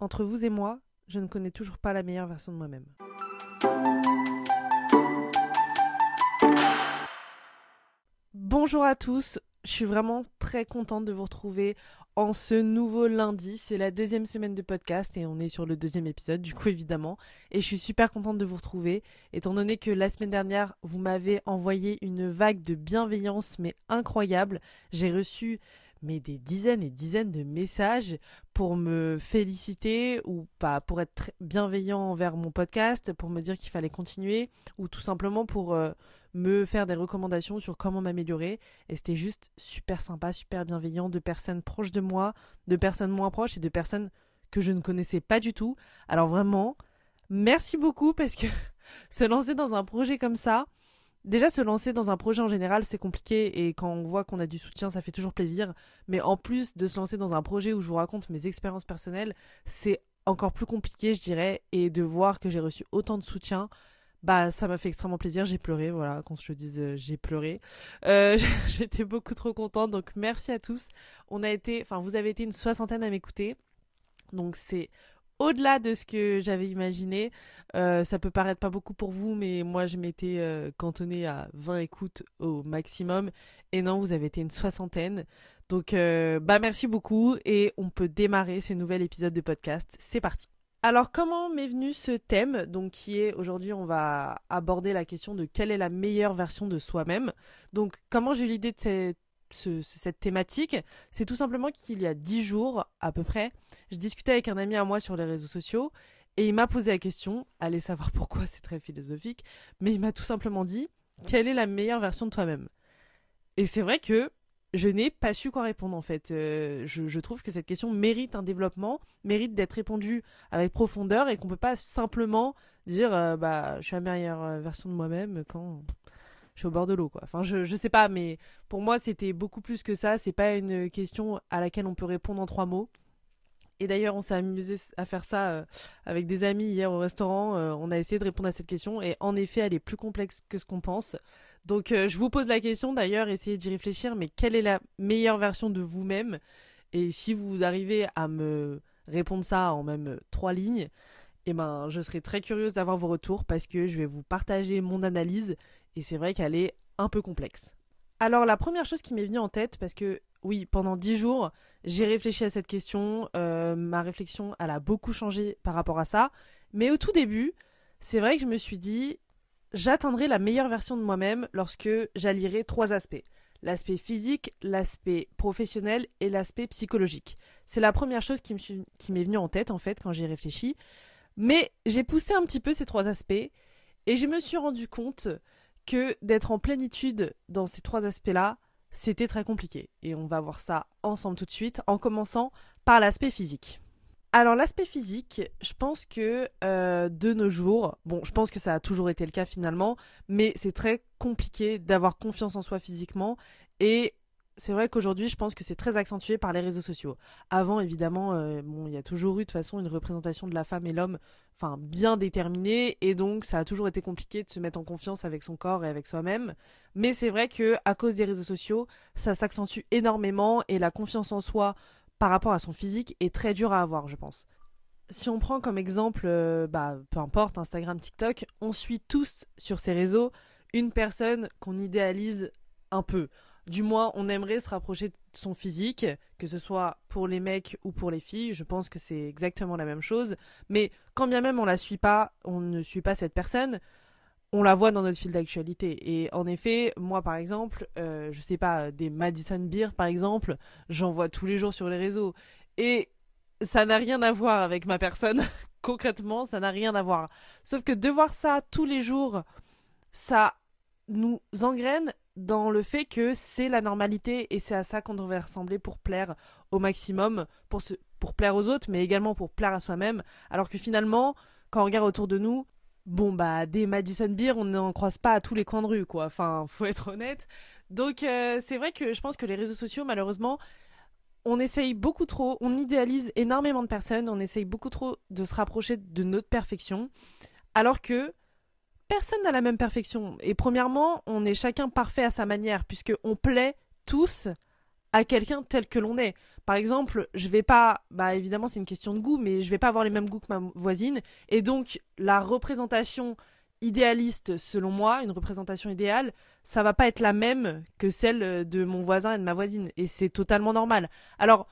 Entre vous et moi, je ne connais toujours pas la meilleure version de moi-même. Bonjour à tous, je suis vraiment très contente de vous retrouver en ce nouveau lundi. C'est la deuxième semaine de podcast et on est sur le deuxième épisode, du coup évidemment. Et je suis super contente de vous retrouver, étant donné que la semaine dernière, vous m'avez envoyé une vague de bienveillance, mais incroyable. J'ai reçu mais des dizaines et dizaines de messages pour me féliciter ou pas pour être bienveillant envers mon podcast, pour me dire qu'il fallait continuer ou tout simplement pour euh, me faire des recommandations sur comment m'améliorer. Et c'était juste super sympa, super bienveillant, de personnes proches de moi, de personnes moins proches et de personnes que je ne connaissais pas du tout. Alors vraiment, merci beaucoup parce que se lancer dans un projet comme ça, déjà se lancer dans un projet en général, c'est compliqué et quand on voit qu'on a du soutien, ça fait toujours plaisir. Mais en plus de se lancer dans un projet où je vous raconte mes expériences personnelles, c'est encore plus compliqué, je dirais, et de voir que j'ai reçu autant de soutien, bah ça m'a fait extrêmement plaisir, j'ai pleuré, voilà, quand je te dise euh, j'ai pleuré. Euh, J'étais beaucoup trop contente, donc merci à tous. On a été, enfin vous avez été une soixantaine à m'écouter, donc c'est au-delà de ce que j'avais imaginé. Euh, ça peut paraître pas beaucoup pour vous, mais moi je m'étais euh, cantonnée à 20 écoutes au maximum, et non, vous avez été une soixantaine. Donc euh, bah merci beaucoup, et on peut démarrer ce nouvel épisode de podcast. C'est parti. Alors comment m'est venu ce thème? Donc qui est aujourd'hui on va aborder la question de quelle est la meilleure version de soi-même. Donc comment j'ai eu l'idée de cette, thématique C'est tout simplement qu'il y a dix jours à peu près, je discutais avec un ami à moi sur les réseaux sociaux et il m'a posé la question, allez savoir pourquoi c'est très philosophique, mais il m'a tout simplement dit quelle est la meilleure version de toi-même? Et c'est vrai que je n'ai pas su quoi répondre en fait. Euh, je, trouve que cette question mérite un développement, mérite d'être répondue avec profondeur et qu'on peut pas simplement dire euh, bah je suis la meilleure euh, version de moi-même quand je suis au bord de l'eau quoi. Enfin je je sais pas mais pour moi c'était beaucoup plus que ça. C'est pas une question à laquelle on peut répondre en trois mots. Et d'ailleurs, on s'est amusé à faire ça avec des amis hier au restaurant. on a essayé de répondre à cette question et en effet, elle est plus complexe que ce qu'on pense. Donc euh, je vous pose la question d'ailleurs, essayez d'y réfléchir, mais quelle est la meilleure version de vous-même? Et si vous arrivez à me répondre ça en même trois lignes, eh ben je serai très curieuse d'avoir vos retours parce que je vais vous partager mon analyse et c'est vrai qu'elle est un peu complexe. Alors la première chose qui m'est venue en tête, parce que oui, pendant dix jours, j'ai réfléchi à cette question, euh, ma réflexion elle a beaucoup changé par rapport à ça, mais au tout début, c'est vrai que je me suis dit, J'atteindrai la meilleure version de moi-même lorsque j'allierai trois aspects. L'aspect physique, l'aspect professionnel et l'aspect psychologique. C'est la première chose qui m'est venue en tête en fait quand j'y réfléchi. Mais j'ai poussé un petit peu ces trois aspects et je me suis rendu compte que d'être en plénitude dans ces trois aspects-là, c'était très compliqué. Et on va voir ça ensemble tout de suite en commençant par l'aspect physique. Alors l'aspect physique, je pense que euh, de nos jours, bon, je pense que ça a toujours été le cas finalement, mais c'est très compliqué d'avoir confiance en soi physiquement et c'est vrai qu'aujourd'hui, je pense que c'est très accentué par les réseaux sociaux. Avant, évidemment, euh, il y a toujours eu de toute façon une représentation de la femme et l'homme, bien déterminée, et donc ça a toujours été compliqué de se mettre en confiance avec son corps et avec soi-même. Mais c'est vrai que à cause des réseaux sociaux, ça s'accentue énormément et la confiance en soi par rapport à son physique est très dur à avoir, je pense. Si on prend comme exemple, euh, bah, peu importe, Instagram, TikTok, on suit tous sur ces réseaux une personne qu'on idéalise un peu. Du moins, on aimerait se rapprocher de son physique, que ce soit pour les mecs ou pour les filles. Je pense que c'est exactement la même chose. Mais quand bien même on la suit pas, on ne suit pas cette personne, on la voit dans notre fil d'actualité. Et en effet, moi par exemple, euh, je sais pas, des Madison Beer par exemple, j'en vois tous les jours sur les réseaux. Et ça n'a rien à voir avec ma personne. Concrètement, ça n'a rien à voir. Sauf que de voir ça tous les jours, ça nous engraine dans le fait que c'est la normalité et c'est à ça qu'on devrait ressembler pour plaire au maximum, pour, plaire aux autres, mais également pour plaire à soi-même. Alors que finalement, quand on regarde autour de nous, bon bah des Madison Beer on n'en croise pas à tous les coins de rue quoi enfin faut être honnête donc euh, c'est vrai que je pense que les réseaux sociaux malheureusement on essaye beaucoup trop on idéalise énormément de personnes on essaye beaucoup trop de se rapprocher de notre perfection alors que personne n'a la même perfection. Et premièrement on est chacun parfait à sa manière puisque on plaît tous à quelqu'un tel que l'on est. Par exemple, je vais pas, bah évidemment c'est une question de goût, mais je vais pas avoir les mêmes goûts que ma voisine, et donc la représentation idéaliste selon moi, une représentation idéale, ça va pas être la même que celle de mon voisin et de ma voisine, et c'est totalement normal. Alors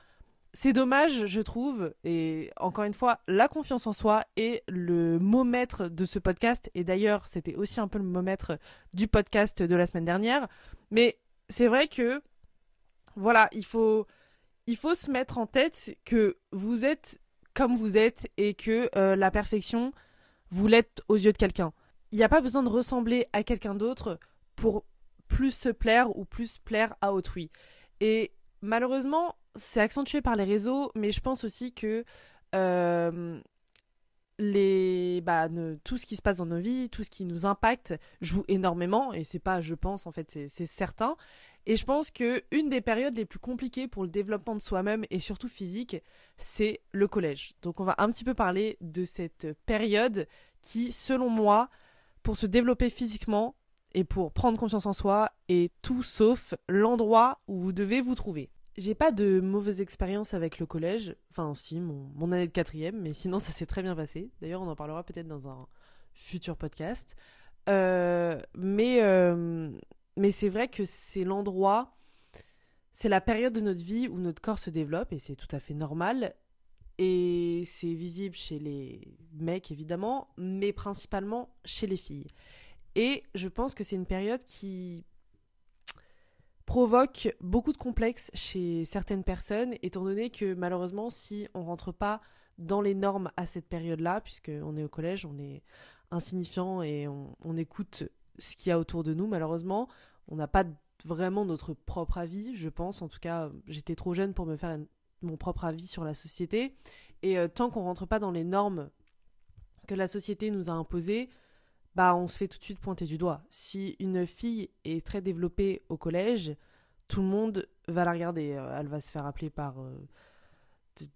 c'est dommage, je trouve, et encore une fois, la confiance en soi est le mot maître de ce podcast, et d'ailleurs, c'était aussi un peu le mot maître du podcast de la semaine dernière. Mais c'est vrai que, voilà, il faut, il faut se mettre en tête que vous êtes comme vous êtes et que euh, la perfection, vous l'êtes aux yeux de quelqu'un. Il n'y a pas besoin de ressembler à quelqu'un d'autre pour plus se plaire ou plus plaire à autrui. Et malheureusement, c'est accentué par les réseaux, mais je pense aussi que euh, les, bah, tout ce qui se passe dans nos vies, tout ce qui nous impacte, joue énormément. Et c'est pas, je pense, en fait, c'est certain. Et je pense que une des périodes les plus compliquées pour le développement de soi-même et surtout physique, c'est le collège. Donc on va un petit peu parler de cette période qui, selon moi, pour se développer physiquement et pour prendre confiance en soi, est tout sauf l'endroit où vous devez vous trouver. J'ai pas de mauvaise expérience avec le collège. Enfin, si, mon, année de quatrième, mais sinon ça s'est très bien passé. D'ailleurs, on en parlera peut-être dans un futur podcast. Euh, mais euh, mais c'est vrai que c'est l'endroit, c'est la période de notre vie où notre corps se développe et c'est tout à fait normal. Et c'est visible chez les mecs évidemment, mais principalement chez les filles. Et je pense que c'est une période qui provoque beaucoup de complexes chez certaines personnes, étant donné que malheureusement, si on rentre pas dans les normes à cette période-là, puisqu'on est au collège, on est insignifiant et on, écoute ce qu'il y a autour de nous, malheureusement, on n'a pas vraiment notre propre avis, je pense. En tout cas, j'étais trop jeune pour me faire mon propre avis sur la société. Et euh, tant qu'on rentre pas dans les normes que la société nous a imposées, bah on se fait tout de suite pointer du doigt. Si une fille est très développée au collège, tout le monde va la regarder. Euh, elle va se faire appeler par euh,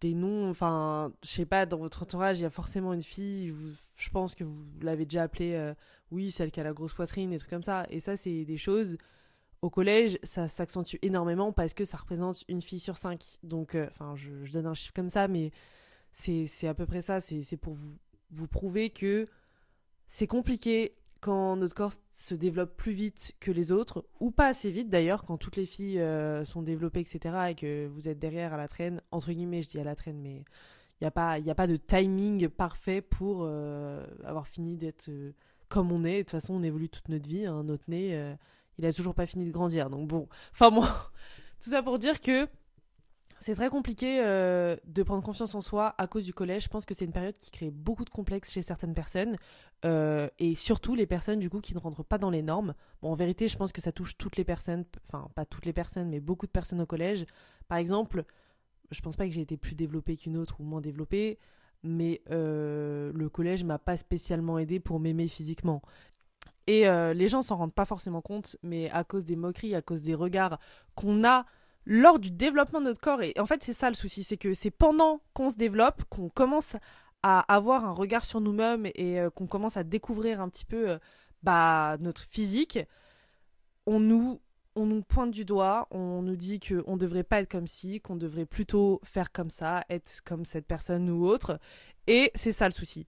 des noms. Enfin, je sais pas, dans votre entourage, il y a forcément une fille. je pense que vous l'avez déjà appelée, euh, oui, celle qui a la grosse poitrine, des trucs comme ça. Et ça, c'est des choses. Au collège, ça s'accentue énormément parce que ça représente une fille sur cinq. Donc, enfin, je, donne un chiffre comme ça, mais c'est à peu près ça. C'est pour vous, vous prouver que c'est compliqué quand notre corps se développe plus vite que les autres, ou pas assez vite d'ailleurs, quand toutes les filles euh, sont développées, etc., et que vous êtes derrière à la traîne, entre guillemets, je dis à la traîne, mais il n'y a, pas, a pas de timing parfait pour euh, avoir fini d'être euh, comme on est. De toute façon, on évolue toute notre vie, hein, notre nez, il a toujours pas fini de grandir. Donc bon, enfin moi, tout ça pour dire que c'est très compliqué euh, de prendre confiance en soi à cause du collège. Je pense que c'est une période qui crée beaucoup de complexes chez certaines personnes. Euh, et surtout les personnes du coup qui ne rentrent pas dans les normes. Bon, en vérité, je pense que ça touche toutes les personnes, enfin pas toutes les personnes, mais beaucoup de personnes au collège. Par exemple, je pense pas que j'ai été plus développée qu'une autre ou moins développée, mais euh, le collège m'a pas spécialement aidé pour m'aimer physiquement. Et les gens s'en rendent pas forcément compte, mais à cause des moqueries, à cause des regards qu'on a lors du développement de notre corps. Et en fait, c'est ça le souci, c'est que c'est pendant qu'on se développe qu'on commence à avoir un regard sur nous-mêmes et euh, qu'on commence à découvrir un petit peu euh, bah, notre physique. On nous, on nous pointe du doigt, on nous dit qu'on ne devrait pas être comme ci, qu'on devrait plutôt faire comme ça, être comme cette personne ou autre. Et c'est ça le souci.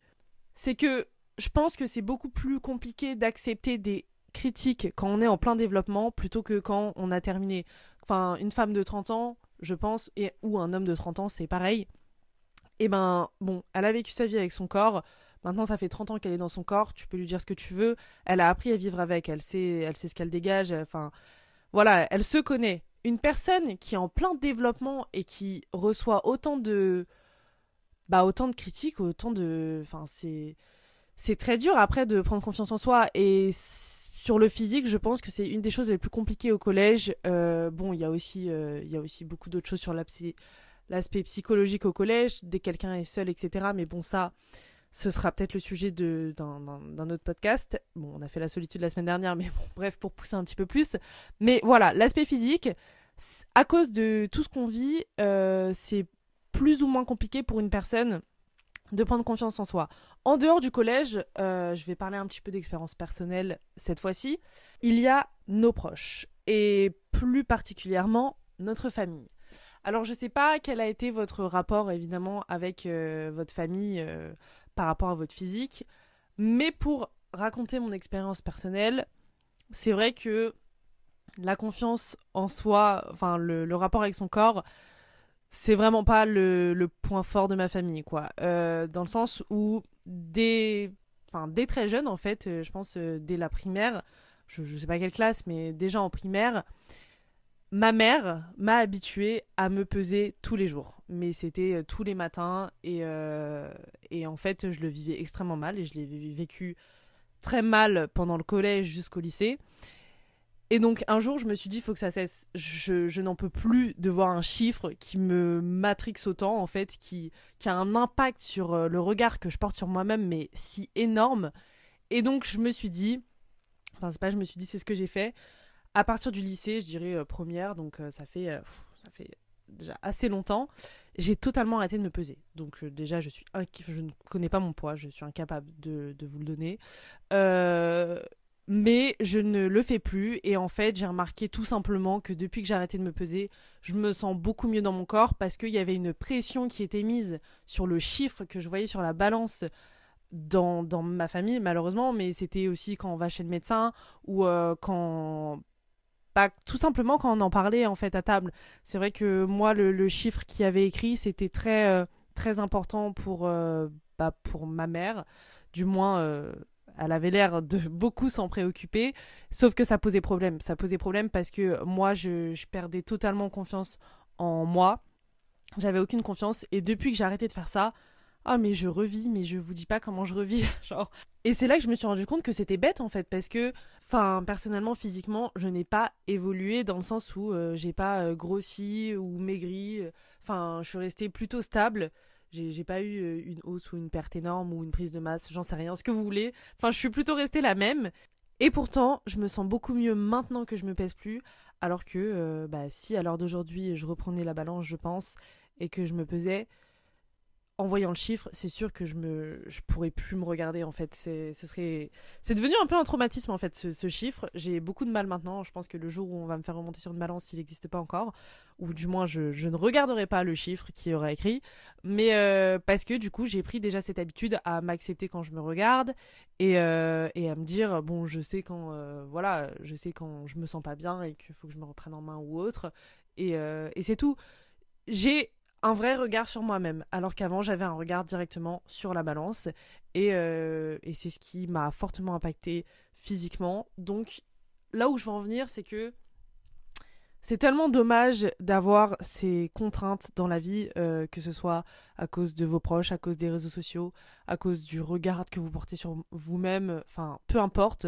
C'est que je pense que c'est beaucoup plus compliqué d'accepter des critiques quand on est en plein développement plutôt que quand on a terminé. Enfin, une femme de 30 ans, je pense, et, ou un homme de 30 ans, c'est pareil. Et eh ben, bon, elle a vécu sa vie avec son corps. Maintenant, ça fait 30 ans qu'elle est dans son corps. Tu peux lui dire ce que tu veux. Elle a appris à vivre avec. Elle sait, elle sait ce qu'elle dégage. Enfin, voilà, elle se connaît. Une personne qui est en plein développement et qui reçoit autant de, bah, autant de critiques, autant de, enfin, c'est, c'est très dur après de prendre confiance en soi. Et sur le physique, je pense que c'est une des choses les plus compliquées au collège. Euh, bon, il y a aussi, euh, il y a aussi beaucoup d'autres choses sur l'aspect psychologique au collège, dès quelqu'un est seul, etc. Mais bon, ça, ce sera peut-être le sujet d'un autre podcast. Bon, on a fait la solitude la semaine dernière, mais bon, bref, pour pousser un petit peu plus. Mais voilà, l'aspect physique, à cause de tout ce qu'on vit, euh, c'est plus ou moins compliqué pour une personne de prendre confiance en soi. En dehors du collège, euh, je vais parler un petit peu d'expérience personnelle cette fois-ci. Il y a nos proches et plus particulièrement notre famille. Alors je sais pas quel a été votre rapport évidemment avec euh, votre famille euh, par rapport à votre physique, mais pour raconter mon expérience personnelle, c'est vrai que la confiance en soi, enfin le rapport avec son corps, c'est vraiment pas le, point fort de ma famille, quoi. Euh, dans le sens où dès, enfin dès très jeune en fait, je pense dès la primaire, je, je sais pas quelle classe, mais déjà en primaire, ma mère m'a habituée à me peser tous les jours. Mais c'était euh, tous les matins et, euh, et en fait, je le vivais extrêmement mal et je l'ai vécu très mal pendant le collège jusqu'au lycée. Et donc un jour, je me suis dit, il faut que ça cesse. Je, je n'en peux plus de voir un chiffre qui me matrixe autant, en fait, qui, qui a un impact sur euh, le regard que je porte sur moi-même, mais si énorme. Et donc je me suis dit, enfin c'est pas je me suis dit, c'est ce que j'ai fait à partir du lycée, je dirais euh, première, donc euh, ça fait euh, ça fait déjà assez longtemps, j'ai totalement arrêté de me peser. Donc déjà, je suis je ne connais pas mon poids, je suis incapable de, de vous le donner. Mais je ne le fais plus et en fait j'ai remarqué tout simplement que depuis que j'ai arrêté de me peser, je me sens beaucoup mieux dans mon corps parce qu'il y avait une pression qui était mise sur le chiffre que je voyais sur la balance dans, dans ma famille malheureusement, mais c'était aussi quand on va chez le médecin ou quand tout simplement quand on en parlait en fait à table. C'est vrai que moi le, chiffre qui avait écrit c'était très euh, très important pour euh, bah, pour ma mère. Du moins euh, elle avait l'air de beaucoup s'en préoccuper, sauf que ça posait problème. Ça posait problème parce que moi je, perdais totalement confiance en moi. J'avais aucune confiance et depuis que j'ai arrêté de faire ça, ah mais je revis, mais je vous dis pas comment je revis, genre. Et c'est là que je me suis rendu compte que c'était bête en fait, parce que, enfin, personnellement, physiquement, je n'ai pas évolué dans le sens où euh, j'ai pas euh, grossi ou maigri. Enfin, je suis restée plutôt stable. J'ai pas eu euh, une hausse ou une perte énorme ou une prise de masse, j'en sais rien, ce que vous voulez. Enfin, je suis plutôt restée la même. Et pourtant, je me sens beaucoup mieux maintenant que je me pèse plus, alors que, bah, si à l'heure d'aujourd'hui, je reprenais la balance, je pense, et que je me pesais, en voyant le chiffre, c'est sûr que je me, je pourrais plus me regarder en fait. C'est, ce serait, c'est devenu un peu un traumatisme en fait ce, chiffre. J'ai beaucoup de mal maintenant. Je pense que le jour où on va me faire remonter sur une balance, il n'existe pas encore, ou du moins je, ne regarderai pas le chiffre qui aura écrit, mais euh, parce que du coup j'ai pris déjà cette habitude à m'accepter quand je me regarde et, euh, à me dire bon je sais quand euh, voilà je sais quand je me sens pas bien et qu'il faut que je me reprenne en main ou autre et c'est tout. J'ai un vrai regard sur moi-même, alors qu'avant j'avais un regard directement sur la balance, et, euh, et c'est ce qui m'a fortement impacté physiquement. Donc là où je veux en venir, c'est que c'est tellement dommage d'avoir ces contraintes dans la vie, euh, que ce soit à cause de vos proches, à cause des réseaux sociaux, à cause du regard que vous portez sur vous-même, enfin peu importe,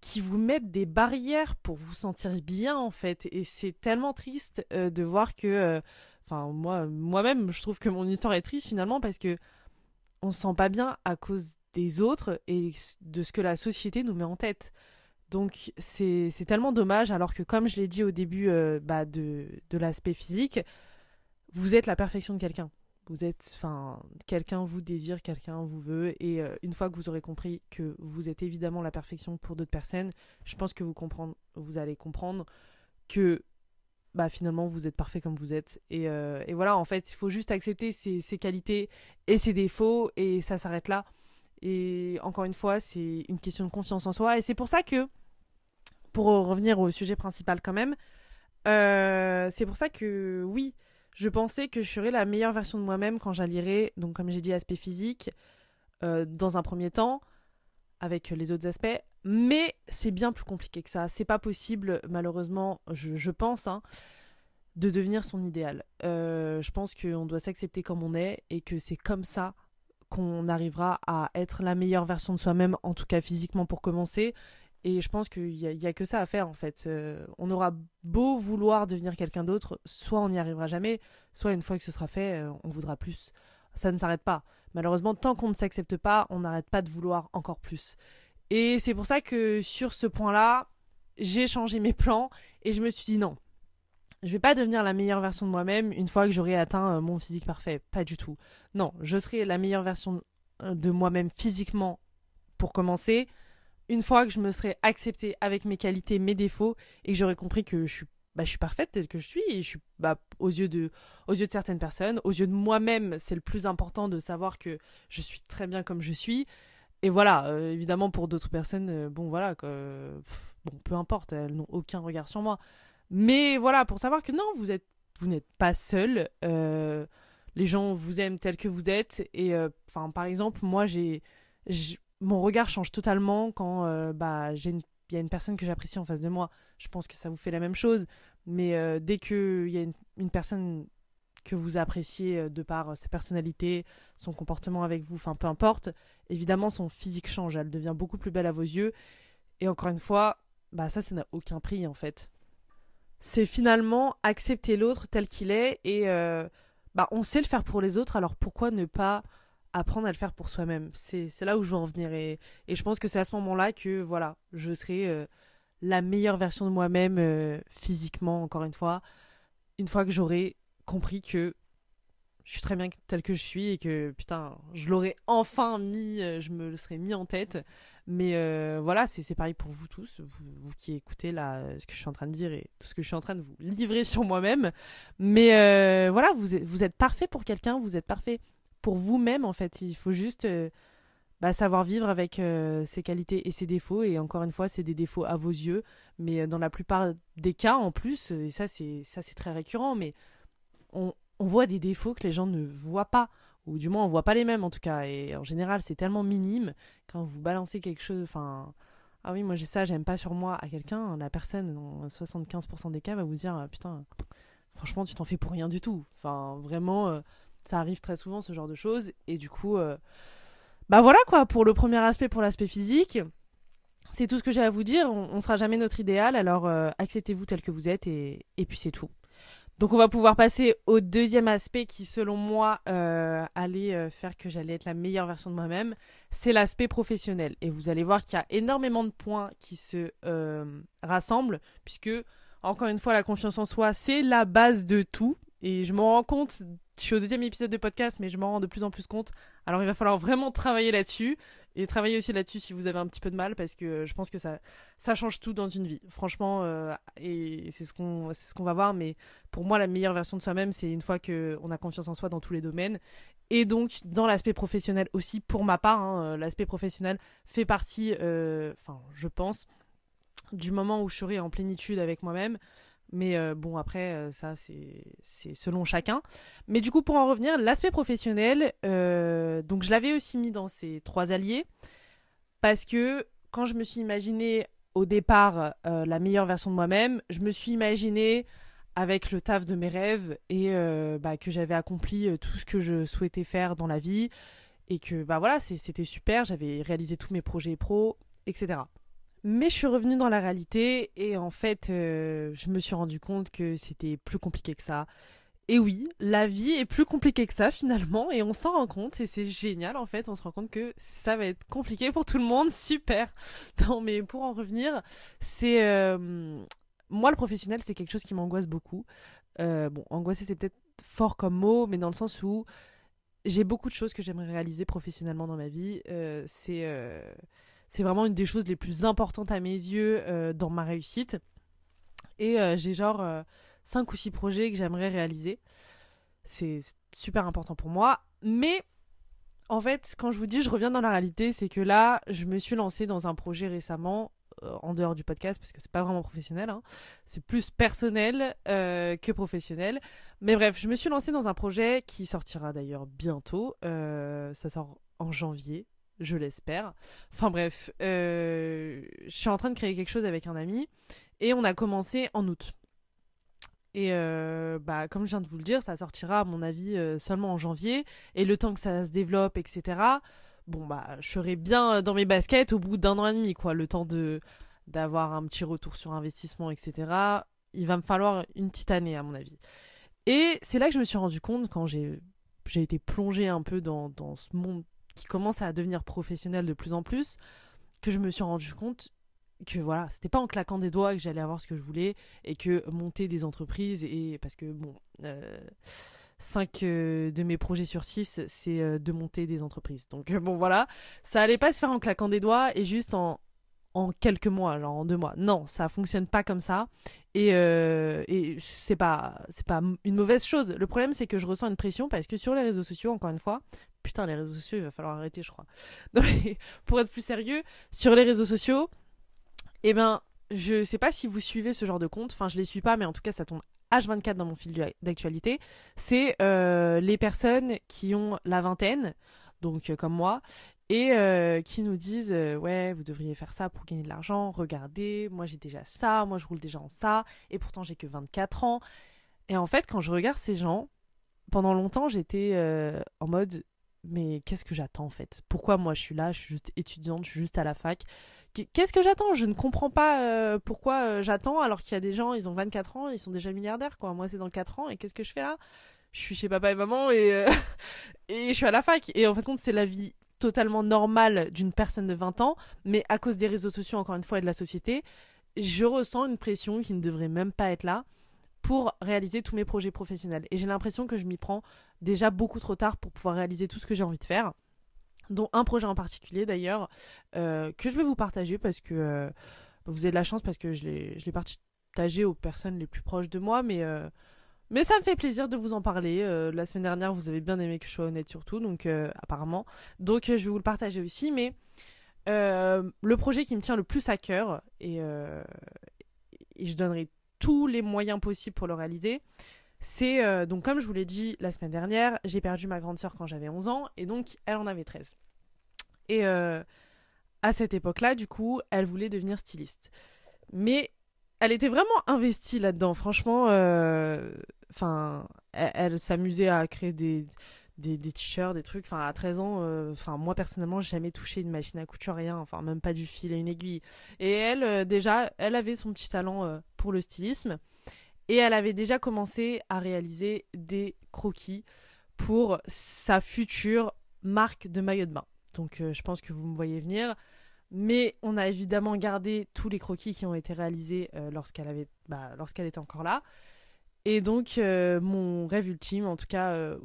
qui vous mettent des barrières pour vous sentir bien en fait. Et c'est tellement triste euh, de voir que Enfin, moi, moi-même, je trouve que mon histoire est triste finalement parce que on se sent pas bien à cause des autres et de ce que la société nous met en tête. Donc c'est tellement dommage alors que comme je l'ai dit au début euh, bah, de, de l'aspect physique, vous êtes la perfection de quelqu'un. Vous êtes, enfin, quelqu'un vous désire, quelqu'un vous veut, et euh, une fois que vous aurez compris que vous êtes évidemment la perfection pour d'autres personnes, je pense que vous vous allez comprendre que bah finalement vous êtes parfait comme vous êtes. Et, euh, voilà, en fait, il faut juste accepter ses, ses, qualités et ses défauts et ça s'arrête là. Et encore une fois, c'est une question de confiance en soi. Et c'est pour ça que, pour revenir au sujet principal quand même, euh, c'est pour ça que oui, je pensais que je serais la meilleure version de moi-même quand j'allierais, donc comme j'ai dit, aspect physique, euh, dans un premier temps, avec les autres aspects. Mais c'est bien plus compliqué que ça. C'est pas possible, malheureusement, je, pense, hein, de devenir son idéal. Euh, je pense qu'on doit s'accepter comme on est et que c'est comme ça qu'on arrivera à être la meilleure version de soi-même, en tout cas physiquement pour commencer. Et je pense qu'il n'y a, a, que ça à faire en fait. Euh, on aura beau vouloir devenir quelqu'un d'autre, soit on n'y arrivera jamais, soit une fois que ce sera fait, euh, on voudra plus. Ça ne s'arrête pas. Malheureusement, tant qu'on ne s'accepte pas, on n'arrête pas de vouloir encore plus. Et c'est pour ça que sur ce point-là, j'ai changé mes plans et je me suis dit non. Je vais pas devenir la meilleure version de moi-même une fois que j'aurai atteint euh, mon physique parfait. Pas du tout. Non, je serai la meilleure version euh, de moi-même physiquement pour commencer. Une fois que je me serai acceptée avec mes qualités, mes défauts et que j'aurai compris que je suis bah, je suis parfaite telle que je suis et je suis bah, aux yeux de certaines personnes aux yeux de moi-même c'est le plus important de savoir que je suis très bien comme je suis. Et voilà euh, évidemment pour d'autres personnes euh, bon voilà peu importe elles n'ont aucun regard sur moi. Mais voilà pour savoir que non vous êtes vous n'êtes pas seul euh, les gens vous aiment tel que vous êtes et enfin par exemple moi j'ai mon regard change totalement quand bah j'ai une il y a une personne que j'apprécie en face de moi, je pense que ça vous fait la même chose. Mais euh, dès qu'il y a une, personne que vous appréciez euh, de par sa personnalité, son comportement avec vous, enfin peu importe, évidemment son physique change, elle devient beaucoup plus belle à vos yeux. Et encore une fois, bah ça, ça n'a aucun prix en fait. C'est finalement accepter l'autre tel qu'il est et euh, bah on sait le faire pour les autres, alors pourquoi ne pas apprendre à le faire pour soi-même. C'est là où je veux en venir. Et, je pense que c'est à ce moment-là que voilà, je serai euh, la meilleure version de moi-même euh, physiquement, encore une fois, une fois que j'aurai compris que je suis très bien telle que je suis et que putain, je l'aurais enfin mis, euh, je me le serais mis en tête. Mais voilà, c'est pareil pour vous tous, vous, qui écoutez là ce que je suis en train de dire et tout ce que je suis en train de vous livrer sur moi-même. Mais voilà, vous êtes parfait pour quelqu'un, vous êtes parfait pour vous-même en fait. Il faut juste euh, bah, savoir vivre avec euh, ses qualités et ses défauts. Et encore une fois, c'est des défauts à vos yeux, mais euh, dans la plupart des cas en plus, et ça c'est ça c'est très récurrent, mais on, voit des défauts que les gens ne voient pas. Ou du moins on voit pas les mêmes en tout cas. Et en général c'est tellement minime quand vous balancez quelque chose. Enfin, ah oui moi j'ai ça, j'aime pas sur moi à quelqu'un, la personne dans 75% des cas va vous dire putain franchement tu t'en fais pour rien du tout. Enfin vraiment ça arrive très souvent ce genre de choses. Et du coup, euh, bah voilà quoi, pour le premier aspect, pour l'aspect physique. C'est tout ce que j'ai à vous dire. On, ne sera jamais notre idéal, alors euh, acceptez-vous tel que vous êtes et, puis c'est tout. Donc on va pouvoir passer au deuxième aspect qui, selon moi, euh, allait faire que j'allais être la meilleure version de moi-même. C'est l'aspect professionnel. Et vous allez voir qu'il y a énormément de points qui se rassemblent, puisque, encore une fois, la confiance en soi, c'est la base de tout. Et je m'en rends compte je suis au deuxième épisode de podcast, mais je m'en rends de plus en plus compte. Alors il va falloir vraiment travailler là-dessus. Et travailler aussi là-dessus si vous avez un petit peu de mal, parce que je pense que ça, ça change tout dans une vie. Franchement, euh, et c'est ce qu'on ce qu'on va voir, mais pour moi, la meilleure version de soi-même, c'est une fois qu'on a confiance en soi dans tous les domaines. Et donc, dans l'aspect professionnel aussi, pour ma part, hein, euh, l'aspect professionnel fait partie, euh, enfin, je pense, du moment où je serai en plénitude avec moi-même. Mais euh, bon, après, euh, ça, c'est selon chacun. Mais du coup, pour en revenir, l'aspect professionnel, euh, donc je l'avais aussi mis dans ces trois alliés. Parce que quand je me suis imaginé au départ la meilleure version de moi-même, je me suis imaginé avec le taf de mes rêves et bah, que j'avais accompli tout ce que je souhaitais faire dans la vie. Et que, bah voilà, c'était super, j'avais réalisé tous mes projets pro, etc. Mais je suis revenue dans la réalité et en fait, euh, je me suis rendu compte que c'était plus compliqué que ça. Et oui, la vie est plus compliquée que ça finalement et on s'en rend compte et c'est génial en fait, on se rend compte que ça va être compliqué pour tout le monde, super. Non mais pour en revenir, c'est euh, moi le professionnel c'est quelque chose qui m'angoisse beaucoup. Euh, bon, angoisser c'est peut-être fort comme mot, mais dans le sens où j'ai beaucoup de choses que j'aimerais réaliser professionnellement dans ma vie. c'est c'est vraiment une des choses les plus importantes à mes yeux euh, dans ma réussite. Et euh, j'ai genre 5 euh, ou 6 projets que j'aimerais réaliser. C'est super important pour moi. Mais en fait, quand je vous dis je reviens dans la réalité, c'est que là, je me suis lancée dans un projet récemment, en dehors du podcast, parce que c'est pas vraiment professionnel, hein. c'est plus personnel que professionnel. Mais bref, je me suis lancée dans un projet qui sortira d'ailleurs bientôt. ça sort en janvier, je l'espère. Enfin bref, euh, je suis en train de créer quelque chose avec un ami et on a commencé en août. Et euh, bah, comme je viens de vous le dire, ça sortira à mon avis euh, seulement en janvier. Et le temps que ça se développe, etc. Bon bah, je serai bien dans mes baskets au bout d'un an et demi, quoi. Le temps de d'avoir un petit retour sur investissement, etc. Il va me falloir une petite année à mon avis. Et c'est là que je me suis rendu compte quand j'ai j'ai été plongée un peu dans, dans ce monde qui commence à devenir professionnel de plus en plus, que je me suis rendu compte que voilà, c'était pas en claquant des doigts que j'allais avoir ce que je voulais et que monter des entreprises et parce que bon, euh, 5 euh, de mes projets sur 6, c'est euh, de monter des entreprises. Donc bon voilà, ça allait pas se faire en claquant des doigts et juste en quelques mois, genre en deux mois. Non, ça fonctionne pas comme ça. Et, euh, et c'est pas, pas une mauvaise chose. Le problème, c'est que je ressens une pression parce que sur les réseaux sociaux, encore une fois, putain, les réseaux sociaux, il va falloir arrêter, je crois. pour être plus sérieux, sur les réseaux sociaux, eh ben, je sais pas si vous suivez ce genre de compte. Enfin, je les suis pas, mais en tout cas, ça tombe H24 dans mon fil d'actualité. C'est euh, les personnes qui ont la vingtaine, donc euh, comme moi, et euh, qui nous disent ouais vous devriez faire ça pour gagner de l'argent regardez moi j'ai déjà ça moi je roule déjà en ça et pourtant j'ai que 24 ans et en fait quand je regarde ces gens pendant longtemps j'étais en mode mais qu'est-ce que j'attends en fait? Pourquoi moi je suis là je suis juste étudiante je suis juste à la fac? Qu'est-ce que j'attends? Je ne comprends pas euh, pourquoi euh, j'attends alors qu'il y a des gens, ils ont 24 ans, ils sont déjà milliardaires. Moi c'est dans 4 ans et qu'est-ce que je fais là? Je suis chez papa et maman et euh, et je suis à la fac. Et en fin de compte c'est la vie totalement normale d'une personne de 20 ans, mais à cause des réseaux sociaux encore une fois et de la société, je ressens une pression qui ne devrait même pas être là pour réaliser tous mes projets professionnels et j'ai l'impression que je m'y prends déjà beaucoup trop tard pour pouvoir réaliser tout ce que j'ai envie de faire dont un projet en particulier d'ailleurs, euh, que je vais vous partager parce que euh, vous avez de la chance parce que je l'ai partagé aux personnes les plus proches de moi, mais, euh, mais ça me fait plaisir de vous en parler. la semaine dernière, vous avez bien aimé que je sois honnête surtout, donc apparemment. Donc je vais vous le partager aussi, mais le projet qui me tient le plus à cœur, et, et je donnerai tous les moyens possibles pour le réaliser, c'est euh, donc comme je vous l'ai dit la semaine dernière, j'ai perdu ma grande sœur quand j'avais 11 ans et donc elle en avait 13. Et euh, à cette époque-là, du coup, elle voulait devenir styliste. Mais elle était vraiment investie là-dedans, franchement. Euh, enfin, elle, s'amusait à créer des, des, t-shirts, des trucs. Enfin, à 13 ans, enfin moi personnellement, j'ai jamais touché une machine à couture, rien. Enfin, même pas du fil et une aiguille. Et elle, déjà, elle avait son petit talent pour le stylisme. Et elle avait déjà commencé à réaliser des croquis pour sa future marque de maillot de bain. Donc euh, je pense que vous me voyez venir. Mais on a évidemment gardé tous les croquis qui ont été réalisés euh, lorsqu'elle avait, bah, lorsqu'elle était encore là. Et donc euh, mon rêve ultime, en tout cas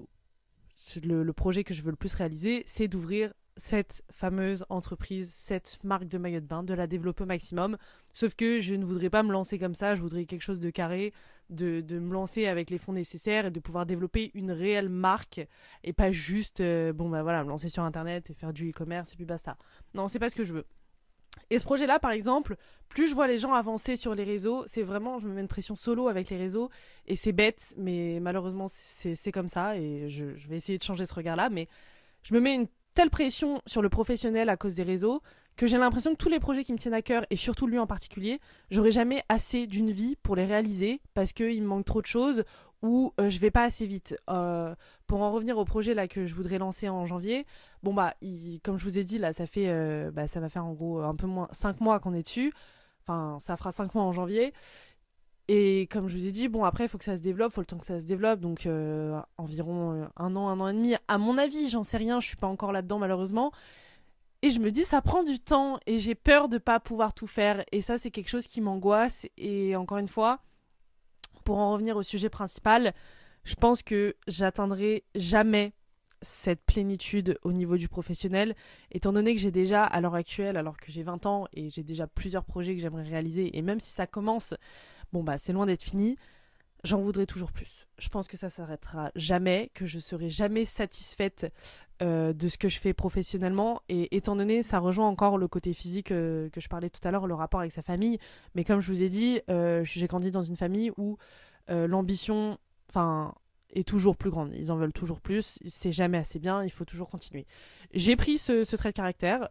le, projet que je veux le plus réaliser, c'est d'ouvrir cette fameuse entreprise, cette marque de maillot de bain, de la développer au maximum. Sauf que je ne voudrais pas me lancer comme ça, je voudrais quelque chose de carré, de, de me lancer avec les fonds nécessaires et de pouvoir développer une réelle marque et pas juste, euh, bon bah voilà, me lancer sur internet et faire du e-commerce et puis basta. Non, c'est pas ce que je veux. Et ce projet-là, par exemple, plus je vois les gens avancer sur les réseaux, c'est vraiment, je me mets une pression solo avec les réseaux, et c'est bête, mais malheureusement, c'est comme ça, et je, vais essayer de changer ce regard-là, mais je me mets une telle pression sur le professionnel à cause des réseaux que j'ai l'impression que tous les projets qui me tiennent à cœur, et surtout lui en particulier, j'aurai jamais assez d'une vie pour les réaliser parce qu'il me manque trop de choses ou euh, je vais pas assez vite. Euh, pour en revenir au projet là que je voudrais lancer en janvier, bon bah comme je vous ai dit là, ça fait euh, bah, ça va faire en gros un peu moins 5 mois qu'on est dessus. Enfin, ça fera 5 mois en janvier. Et comme je vous ai dit, bon après il faut que ça se développe, il faut le temps que ça se développe, donc environ un an, un an et demi. À mon avis, j'en sais rien, je suis pas encore là-dedans malheureusement. Et je me dis ça prend du temps et j'ai peur de pas pouvoir tout faire. Et ça c'est quelque chose qui m'angoisse. Et encore une fois, pour en revenir au sujet principal, je pense que j'atteindrai jamais cette plénitude au niveau du professionnel, étant donné que j'ai déjà, à l'heure actuelle, alors que j'ai 20 ans et j'ai déjà plusieurs projets que j'aimerais réaliser, et même si ça commence bon bah c'est loin d'être fini, j'en voudrais toujours plus. Je pense que ça s'arrêtera jamais, que je serai jamais satisfaite euh, de ce que je fais professionnellement. Et étant donné, ça rejoint encore le côté physique euh, que je parlais tout à l'heure, le rapport avec sa famille. Mais comme je vous ai dit, euh, j'ai grandi dans une famille où l'ambition, enfin, est toujours plus grande. Ils en veulent toujours plus. C'est jamais assez bien. Il faut toujours continuer. J'ai pris ce, trait de caractère.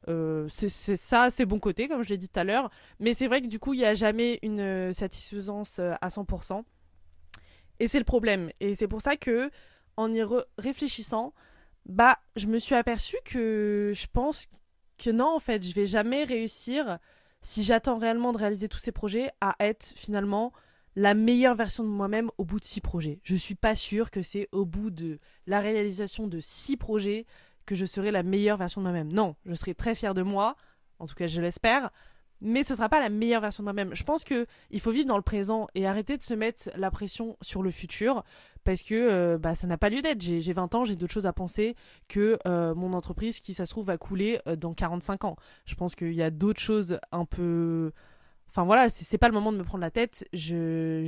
C'est ça, c'est bon côté, comme je l'ai dit tout à l'heure. Mais c'est vrai que du coup, il n'y a jamais une satisfaisance à 100%. Et c'est le problème. Et c'est pour ça que, en y réfléchissant, bah, je me suis aperçue que je pense que non, en fait, je vais jamais réussir si j'attends réellement de réaliser tous ces projets à être finalement la meilleure version de moi-même au bout de six projets. Je suis pas sûre que c'est au bout de la réalisation de six projets que je serai la meilleure version de moi-même. Non, je serai très fière de moi, en tout cas je l'espère, mais ce sera pas la meilleure version de moi-même. Je pense que il faut vivre dans le présent et arrêter de se mettre la pression sur le futur parce que euh, bah, ça n'a pas lieu d'être. J'ai 20 ans, j'ai d'autres choses à penser que euh, mon entreprise qui, ça se trouve, va couler euh, dans 45 ans. Je pense qu'il y a d'autres choses un peu... Enfin voilà, c'est pas le moment de me prendre la tête. Je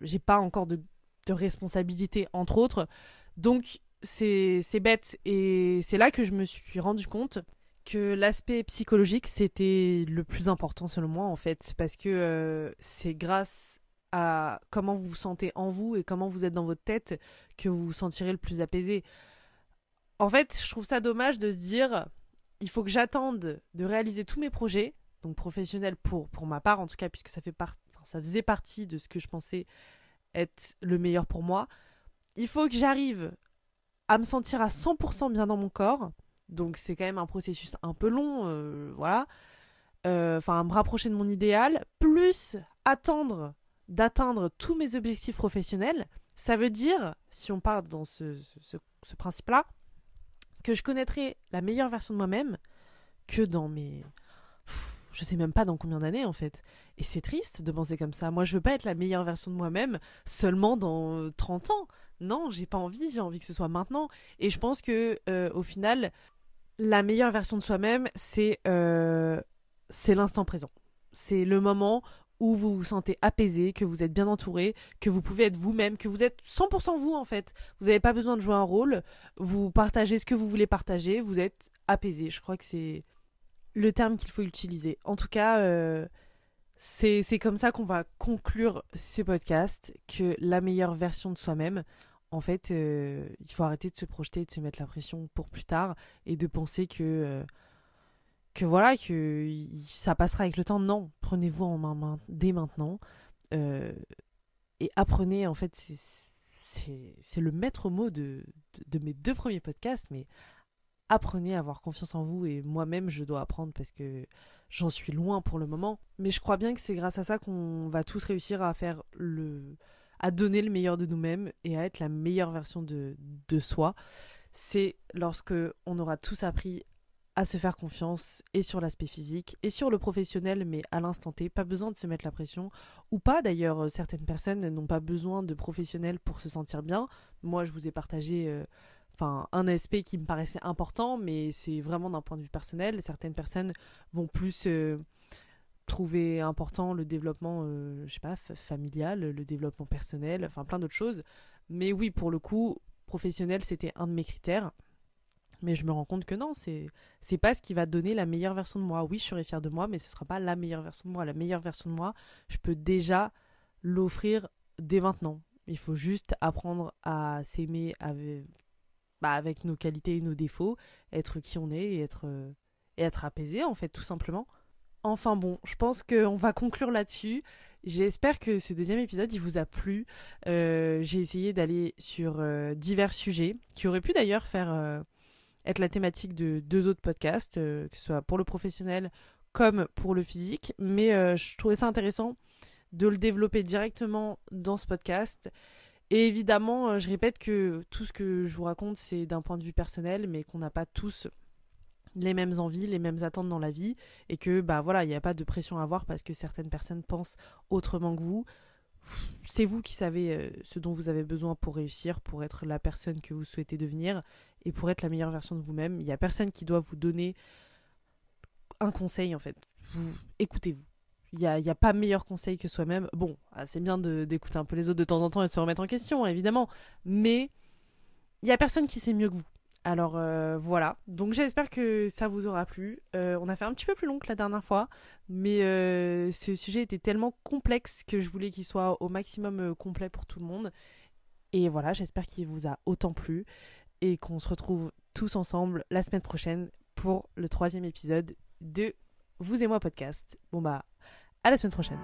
j'ai pas encore de, de responsabilité, entre autres. Donc c'est bête. Et c'est là que je me suis rendu compte que l'aspect psychologique, c'était le plus important selon moi, en fait. Parce que c'est grâce à comment vous vous sentez en vous et comment vous êtes dans votre tête que vous vous sentirez le plus apaisé. En fait, je trouve ça dommage de se dire il faut que j'attende de réaliser tous mes projets, donc professionnels pour, pour ma part en tout cas, puisque ça, fait part, ça faisait partie de ce que je pensais être le meilleur pour moi. Il faut que j'arrive à me sentir à 100% bien dans mon corps. Donc c'est quand même un processus un peu long, euh, voilà. Euh, enfin, me rapprocher de mon idéal, plus attendre d'atteindre tous mes objectifs professionnels, ça veut dire, si on part dans ce, ce, principe-là, que je connaîtrai la meilleure version de moi-même que dans mes... Je sais même pas dans combien d'années en fait. Et c'est triste de penser comme ça. Moi je veux pas être la meilleure version de moi-même seulement dans 30 ans. Non, j'ai pas envie, j'ai envie que ce soit maintenant. Et je pense que euh, au final, la meilleure version de soi-même, c'est euh, l'instant présent. C'est le moment où vous vous sentez apaisé, que vous êtes bien entouré, que vous pouvez être vous-même, que vous êtes 100% vous en fait. Vous n'avez pas besoin de jouer un rôle, vous partagez ce que vous voulez partager, vous êtes apaisé. Je crois que c'est le terme qu'il faut utiliser. En tout cas, euh, c'est comme ça qu'on va conclure ce podcast, que la meilleure version de soi-même, en fait, euh, il faut arrêter de se projeter, de se mettre la pression pour plus tard et de penser que... Euh, voilà, que ça passera avec le temps. Non, prenez-vous en main, dès maintenant. Euh, et apprenez, en fait, c'est le maître mot de, mes deux premiers podcasts, mais apprenez à avoir confiance en vous. Et moi-même, je dois apprendre parce que j'en suis loin pour le moment. Mais je crois bien que c'est grâce à ça qu'on va tous réussir à faire le à donner le meilleur de nous-mêmes et à être la meilleure version de, de soi. C'est lorsque on aura tous appris à se faire confiance et sur l'aspect physique et sur le professionnel mais à l'instant T pas besoin de se mettre la pression ou pas d'ailleurs euh, certaines personnes n'ont pas besoin de professionnels pour se sentir bien moi je vous ai partagé euh, un aspect qui me paraissait important mais c'est vraiment d'un point de vue personnel certaines personnes vont plus euh, trouver important le développement je sais pas familial le développement personnel enfin plein d'autres choses mais oui pour le coup professionnel c'était un de mes critères mais je me rends compte que non, c'est c'est pas ce qui va donner la meilleure version de moi. Oui, je serai fière de moi, mais ce sera pas la meilleure version de moi. La meilleure version de moi, je peux déjà l'offrir dès maintenant. Il faut juste apprendre à s'aimer avec, bah, avec nos qualités et nos défauts, être qui on est et être, et être apaisé, en fait, tout simplement. Enfin bon, je pense qu'on va conclure là-dessus. J'espère que ce deuxième épisode, il vous a plu. Euh, j'ai essayé d'aller sur euh, divers sujets, qui auraient pu d'ailleurs faire... Euh, être la thématique de deux autres podcasts, que ce soit pour le professionnel comme pour le physique. Mais je trouvais ça intéressant de le développer directement dans ce podcast. Et évidemment, je répète que tout ce que je vous raconte, c'est d'un point de vue personnel, mais qu'on n'a pas tous les mêmes envies, les mêmes attentes dans la vie, et que bah voilà, il n'y a pas de pression à avoir parce que certaines personnes pensent autrement que vous. C'est vous qui savez ce dont vous avez besoin pour réussir, pour être la personne que vous souhaitez devenir, et pour être la meilleure version de vous-même. Il n'y a personne qui doit vous donner un conseil en fait. Vous écoutez-vous. Il n'y a, a, pas meilleur conseil que soi-même. Bon, ah, c'est bien d'écouter un peu les autres de temps en temps et de se remettre en question, évidemment. Mais il n'y a personne qui sait mieux que vous. Alors euh, voilà, donc j'espère que ça vous aura plu. Euh, on a fait un petit peu plus long que la dernière fois, mais euh, ce sujet était tellement complexe que je voulais qu'il soit au maximum complet pour tout le monde. Et voilà, j'espère qu'il vous a autant plu et qu'on se retrouve tous ensemble la semaine prochaine pour le troisième épisode de Vous et moi podcast. Bon bah, à la semaine prochaine.